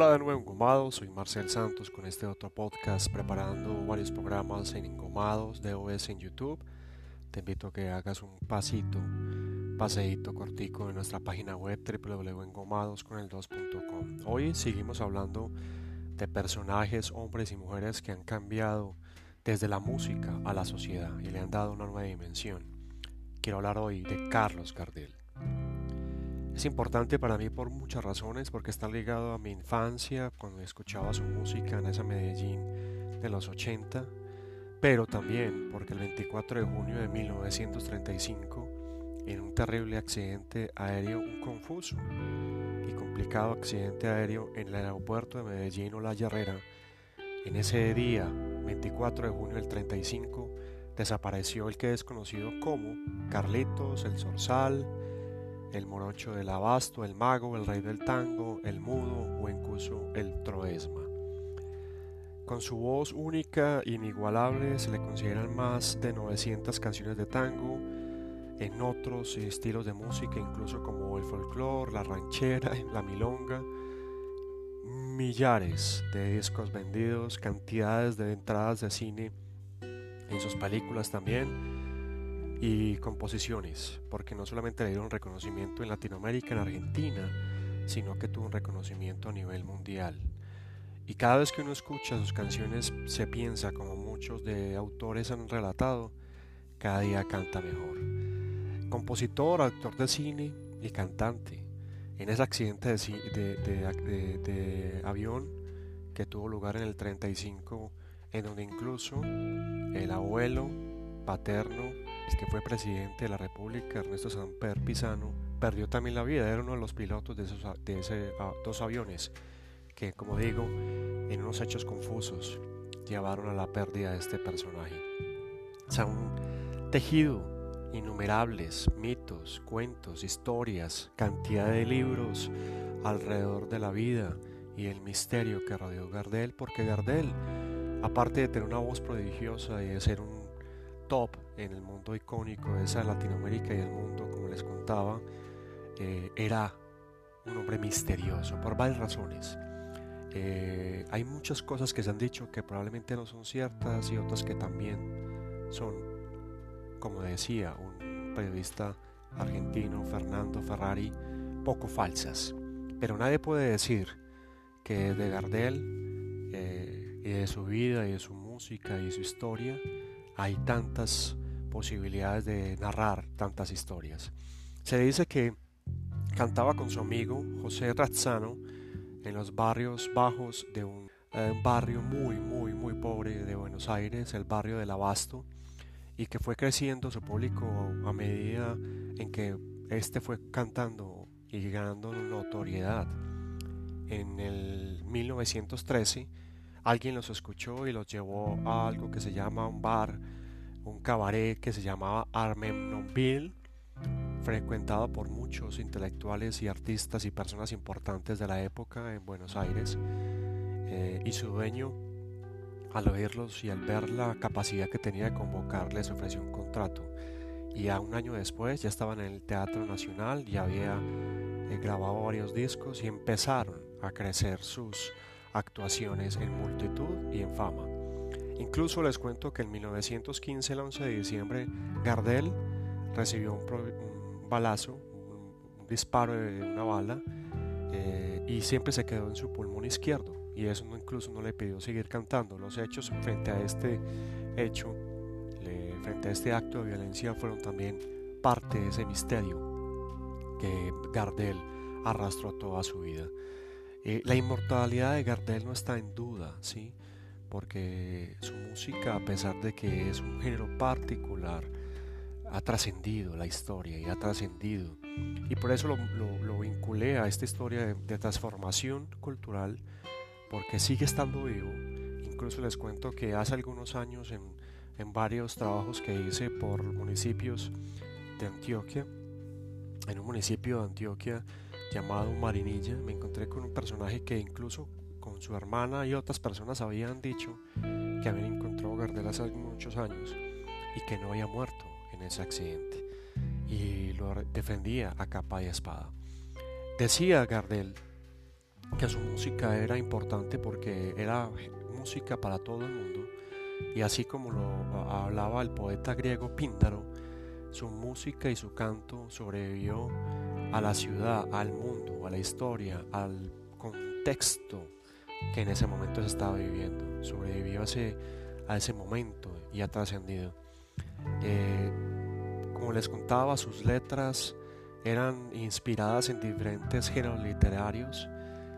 Hola de nuevo Engomados, soy Marcel Santos con este otro podcast preparando varios programas en Engomados de OS en YouTube. Te invito a que hagas un pasito, paseíto cortico en nuestra página web www.engomadosconel2.com. Hoy seguimos hablando de personajes, hombres y mujeres que han cambiado desde la música a la sociedad y le han dado una nueva dimensión. Quiero hablar hoy de Carlos Gardel. Es importante para mí por muchas razones, porque está ligado a mi infancia, cuando escuchaba su música en esa Medellín de los 80, pero también porque el 24 de junio de 1935, en un terrible accidente aéreo, un confuso y complicado accidente aéreo en el aeropuerto de Medellín o La Herrera, en ese día, 24 de junio del 35, desapareció el que es conocido como Carlitos, el Zorzal, el morocho del abasto, el mago, el rey del tango, el mudo o incluso el troesma. Con su voz única e inigualable se le consideran más de 900 canciones de tango, en otros estilos de música, incluso como el folclore, la ranchera, la milonga, millares de discos vendidos, cantidades de entradas de cine en sus películas también, y composiciones, porque no solamente le dieron reconocimiento en Latinoamérica, en Argentina, sino que tuvo un reconocimiento a nivel mundial. Y cada vez que uno escucha sus canciones se piensa, como muchos de autores han relatado, cada día canta mejor. Compositor, actor de cine y cantante. En ese accidente de, de avión que tuvo lugar en el 35, en donde incluso el abuelo paterno que fue presidente de la República, Ernesto Samper Pisano, perdió también la vida. Era uno de los pilotos de esos de ah, dos aviones que, como digo, en unos hechos confusos llevaron a la pérdida de este personaje. Se han tejido innumerables mitos, cuentos, historias, cantidad de libros alrededor de la vida y el misterio que rodeó Gardel, porque Gardel, aparte de tener una voz prodigiosa y de ser un top en el mundo icónico de esa Latinoamérica y el mundo, como les contaba, eh, era un hombre misterioso por varias razones. Eh, hay muchas cosas que se han dicho que probablemente no son ciertas y otras que también son, como decía un periodista argentino, Fernando Ferrari, poco falsas. Pero nadie puede decir que de Gardel eh, y de su vida y de su música y su historia hay tantas posibilidades de narrar tantas historias. Se dice que cantaba con su amigo José Razzano en los barrios bajos de un, eh, barrio muy, muy, muy pobre de Buenos Aires, el barrio del Abasto, y que fue creciendo su público a medida en que este fue cantando y ganando notoriedad. En el 1913, alguien los escuchó y los llevó a algo que se llama un bar, un cabaret que se llamaba Armenonville, frecuentado por muchos intelectuales y artistas y personas importantes de la época en Buenos Aires. Eh, y su dueño, al oírlos y al ver la capacidad que tenía de convocarles, ofreció un contrato. Y a un año después ya estaban en el Teatro Nacional y había eh, grabado varios discos y empezaron a crecer sus actuaciones en multitud y en fama. Incluso les cuento que en 1915, el 11 de diciembre, Gardel recibió un, balazo, un, disparo de una bala, eh, y siempre se quedó en su pulmón izquierdo. Y eso no, incluso no le pidió seguir cantando. Los hechos frente a este hecho, frente a este acto de violencia, fueron también parte de ese misterio que Gardel arrastró toda su vida. Eh, la inmortalidad de Gardel no está en duda, ¿sí? porque su música, a pesar de que es un género particular, ha trascendido la historia y ha trascendido. Y por eso lo, vinculé a esta historia de, transformación cultural, porque sigue estando vivo. Incluso les cuento que hace algunos años en, en varios trabajos que hice por municipios de Antioquia, en un municipio de Antioquia llamado Marinilla, me encontré con un personaje que incluso con su hermana y otras personas habían dicho que habían encontrado Gardel hace muchos años y que no había muerto en ese accidente y lo defendía a capa y espada. Decía Gardel que su música era importante porque era música para todo el mundo. Y así como lo hablaba el poeta griego Píndaro, su música y su canto sobrevivió a la ciudad, al mundo, a la historia, al contexto que en ese momento se estaba viviendo. Sobrevivió a ese, a ese momento y ha trascendido. Eh, como les contaba, sus letras eran inspiradas en diferentes géneros literarios.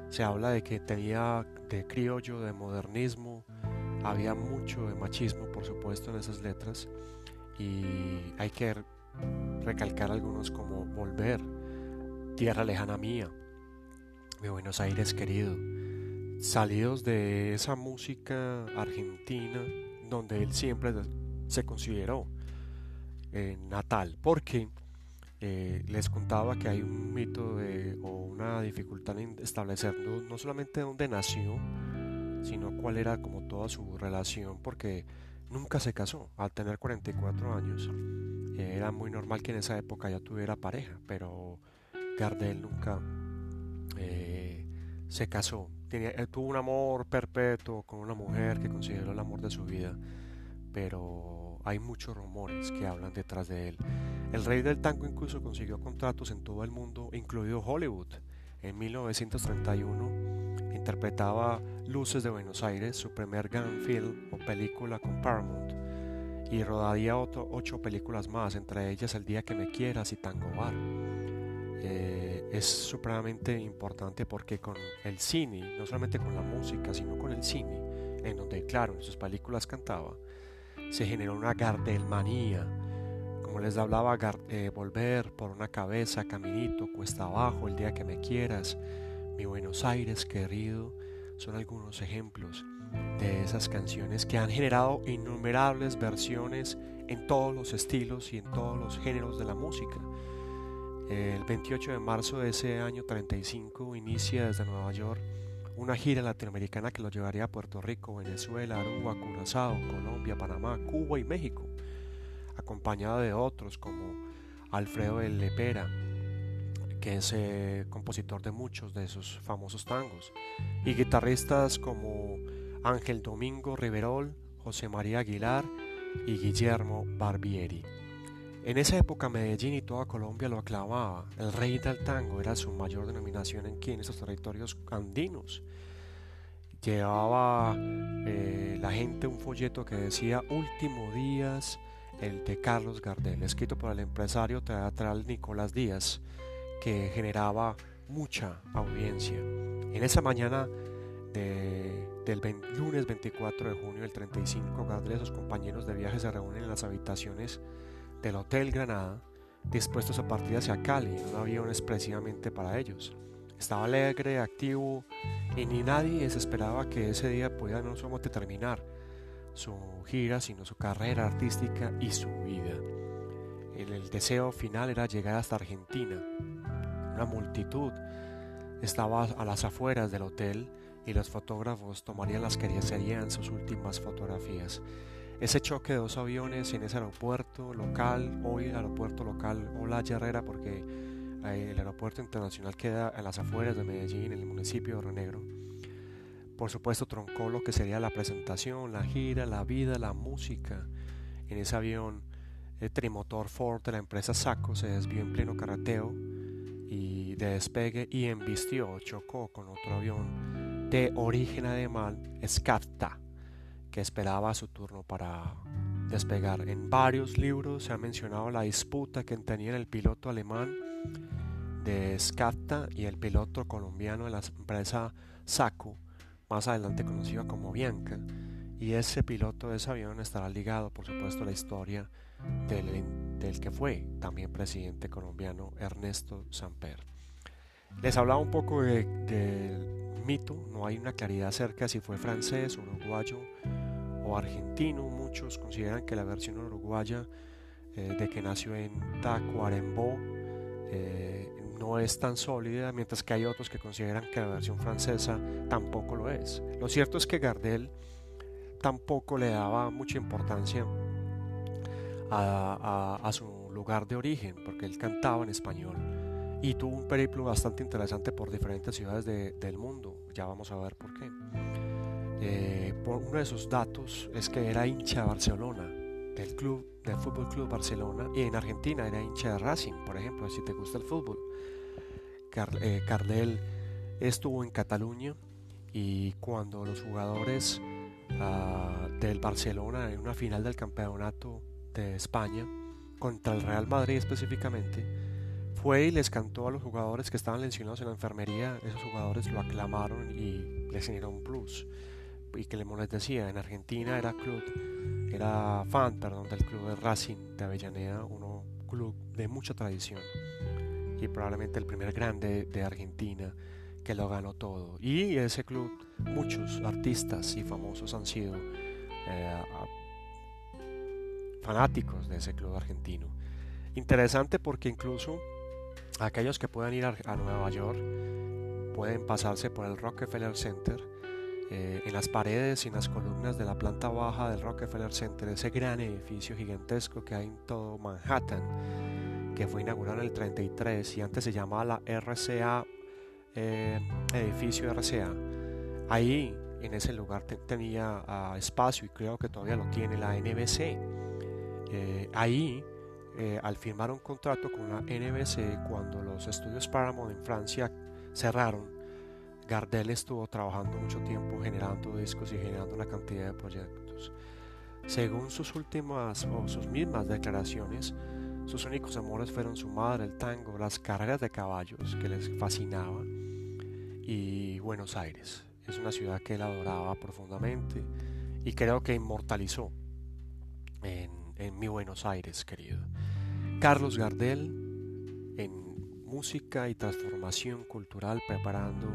Se habla de que tenía de criollo, de modernismo, había mucho de machismo, por supuesto, en esas letras. Y hay que recalcar algunos como Volver, Tierra lejana mía, Mi Buenos Aires querido, salidos de esa música argentina donde él siempre se consideró eh, natal, porque eh, les contaba que hay un mito o una dificultad en establecer no, solamente dónde nació, sino cuál era como toda su relación, porque nunca se casó. Al tener 44 años, era muy normal que en esa época ya tuviera pareja, pero Gardel nunca se casó él tuvo un amor perpetuo con una mujer que consideró el amor de su vida, pero hay muchos rumores que hablan detrás de él. El rey del tango incluso consiguió contratos en todo el mundo, incluido Hollywood. En 1931 interpretaba Luces de Buenos Aires, su primer gran film o película con Paramount, y rodaría ocho películas más, entre ellas El día que me quieras y Tango Bar. Eh, es supremamente importante porque con el cine, no solamente con la música, sino con el cine, en donde, claro, en sus películas cantaba, se generó una gardelmanía. Como les hablaba, eh, volver por una cabeza, caminito, cuesta abajo, el día que me quieras, mi Buenos Aires querido, son algunos ejemplos de esas canciones que han generado innumerables versiones en todos los estilos y en todos los géneros de la música. El 28 de marzo de ese año 35 inicia desde Nueva York una gira latinoamericana que lo llevaría a Puerto Rico, Venezuela, Aruba, Curazao, Colombia, Panamá, Cuba y México, acompañado de otros como Alfredo de Lepera, que es eh, compositor de muchos de esos famosos tangos, y guitarristas como Ángel Domingo Riverol, José María Aguilar y Guillermo Barbieri. En esa época Medellín y toda Colombia lo aclamaba. El rey del tango era su mayor denominación en en esos territorios andinos. Llevaba eh, la gente un folleto que decía Último Días, el de Carlos Gardel, escrito por el empresario teatral Nicolás Díaz, que generaba mucha audiencia. En esa mañana del lunes 24 de junio del 35, Gardel y sus compañeros de viaje se reúnen en las habitaciones del Hotel Granada, dispuestos a partir hacia Cali en un avión expresivamente para ellos. Estaba alegre, activo y ni nadie esperaba que ese día pudiera no solamente terminar su gira, sino su carrera artística y su vida. El, deseo final era llegar hasta Argentina. Una multitud estaba a las afueras del hotel y los fotógrafos tomarían las que serían sus últimas fotografías. Ese choque de dos aviones en ese aeropuerto local, hoy el aeropuerto local Hola Herrera, porque eh, el aeropuerto internacional queda a las afueras de Medellín, en el municipio de Renegro. Por supuesto, troncó lo que sería la presentación, la gira, la vida, la música. En ese avión, el trimotor Ford de la empresa Saco se desvió en pleno carreteo y de despegue y embistió, chocó con otro avión de origen alemán, Skafta que esperaba su turno para despegar. En varios libros se ha mencionado la disputa que tenía el piloto alemán de Skafta y el piloto colombiano de la empresa Saco, más adelante conocido como Bianca. Y ese piloto de ese avión estará ligado, por supuesto, a la historia del, que fue también presidente colombiano Ernesto Samper. Les hablaba un poco del de no hay una claridad acerca si fue francés, uruguayo o argentino. Muchos consideran que la versión uruguaya eh, de que nació en Tacuarembó eh, no es tan sólida, mientras que hay otros que consideran que la versión francesa tampoco lo es. Lo cierto es que Gardel tampoco le daba mucha importancia a, a su lugar de origen, porque él cantaba en español y tuvo un periplo bastante interesante por diferentes ciudades del mundo. Ya vamos a ver por qué. Eh, por uno de sus datos es que era hincha de Barcelona, del club, del Fútbol Club Barcelona, y en Argentina era hincha de Racing, por ejemplo, si te gusta el fútbol. Eh, Cardel estuvo en Cataluña y cuando los jugadores ah, del Barcelona en una final del campeonato de España contra el Real Madrid específicamente fue y les cantó a los jugadores que estaban lesionados en la enfermería esos jugadores lo aclamaron y les un plus y que les decía en Argentina era club era fan perdón del club de Racing de Avellaneda uno club de mucha tradición y probablemente el primer grande de Argentina que lo ganó todo. Y ese club, muchos artistas y famosos han sido eh, fanáticos de ese club argentino. Interesante porque incluso aquellos que puedan ir a, Nueva York pueden pasarse por el Rockefeller Center. Eh, en las paredes y en las columnas de la planta baja del Rockefeller Center, ese gran edificio gigantesco que hay en todo Manhattan, que fue inaugurado en el 33 y antes se llamaba la RCA, eh, edificio RCA. Ahí, en ese lugar, tenía ah, espacio y creo que todavía lo tiene la NBC. Eh, ahí, eh, al firmar un contrato con la NBC, cuando los estudios Paramount en Francia cerraron, Gardel estuvo trabajando mucho tiempo generando discos y generando una cantidad de proyectos. Según sus últimas o sus mismas declaraciones, sus únicos amores fueron su madre, el tango, las carreras de caballos que les fascinaban y Buenos Aires. Es una ciudad que él adoraba profundamente y creo que inmortalizó en, mi Buenos Aires, querido. Carlos Gardel en música y transformación cultural preparando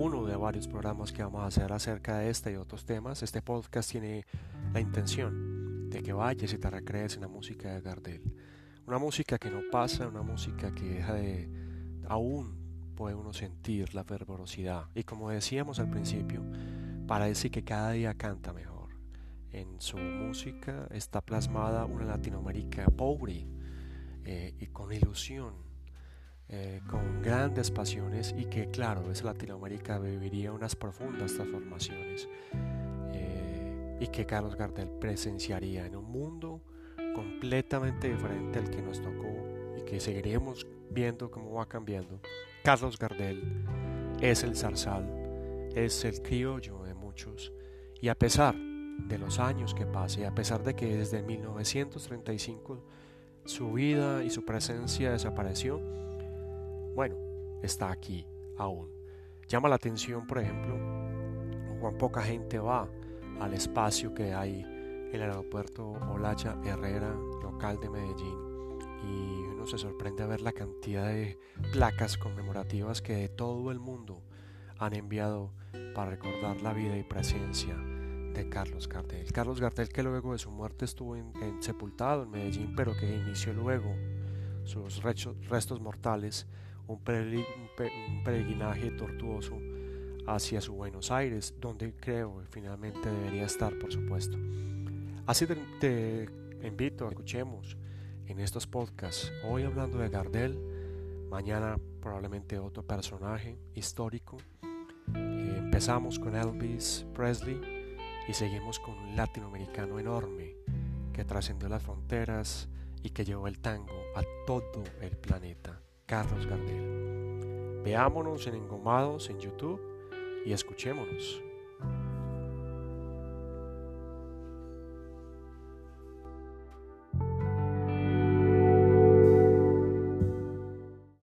uno de varios programas que vamos a hacer acerca de este y otros temas. Este podcast tiene la intención de que vayas y te recrees en la música de Gardel. Una música que no pasa, una música que deja de... aún puede uno sentir la fervorosidad. Y como decíamos al principio, parece que cada día canta mejor. En su música está plasmada una Latinoamérica pobre eh, y con ilusión, eh, con grandes pasiones y que claro, esa Latinoamérica viviría unas profundas transformaciones eh, y que Carlos Gardel presenciaría en un mundo completamente diferente al que nos tocó y que seguiremos viendo cómo va cambiando. Carlos Gardel es el zarzal, es el criollo de muchos y a pesar de los años que pase, a pesar de que desde 1935 su vida y su presencia desapareció, bueno, está aquí aún. Llama la atención, por ejemplo, cuán poca gente va al espacio que hay el aeropuerto Olaya Herrera, local de Medellín, y uno se sorprende a ver la cantidad de placas conmemorativas que de todo el mundo han enviado para recordar la vida y presencia Carlos Gardel. Carlos Gardel que luego de su muerte estuvo en, sepultado en Medellín, pero que inició luego sus restos mortales, un, un peregrinaje tortuoso hacia su Buenos Aires, donde creo finalmente debería estar, por supuesto. Así te, invito a escuchemos en estos podcasts, hoy hablando de Gardel, mañana probablemente otro personaje histórico. Eh, empezamos con Elvis Presley y seguimos con un latinoamericano enorme que trascendió las fronteras y que llevó el tango a todo el planeta, Carlos Gardel. Veámonos en Engomados en YouTube y escuchémonos.